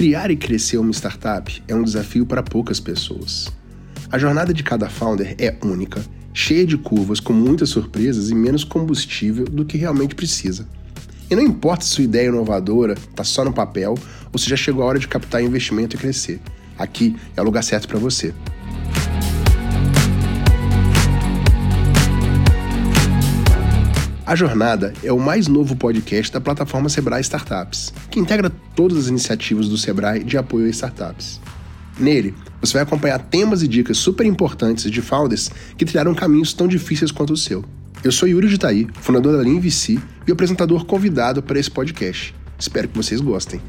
Criar e crescer uma startup é um desafio para poucas pessoas. A jornada de cada founder é única, cheia de curvas, com muitas surpresas e menos combustível do que realmente precisa. E não importa se sua ideia inovadora está só no papel ou se já chegou a hora de captar investimento e crescer. Aqui é o lugar certo para você. A Jornada é o mais novo podcast da plataforma Sebrae Startups, que integra todas as iniciativas do Sebrae de apoio a startups. Nele, você vai acompanhar temas e dicas super importantes de founders que trilharam caminhos tão difíceis quanto o seu. Eu sou Yuri de Itaí, fundador da Lean VC e apresentador convidado para esse podcast. Espero que vocês gostem.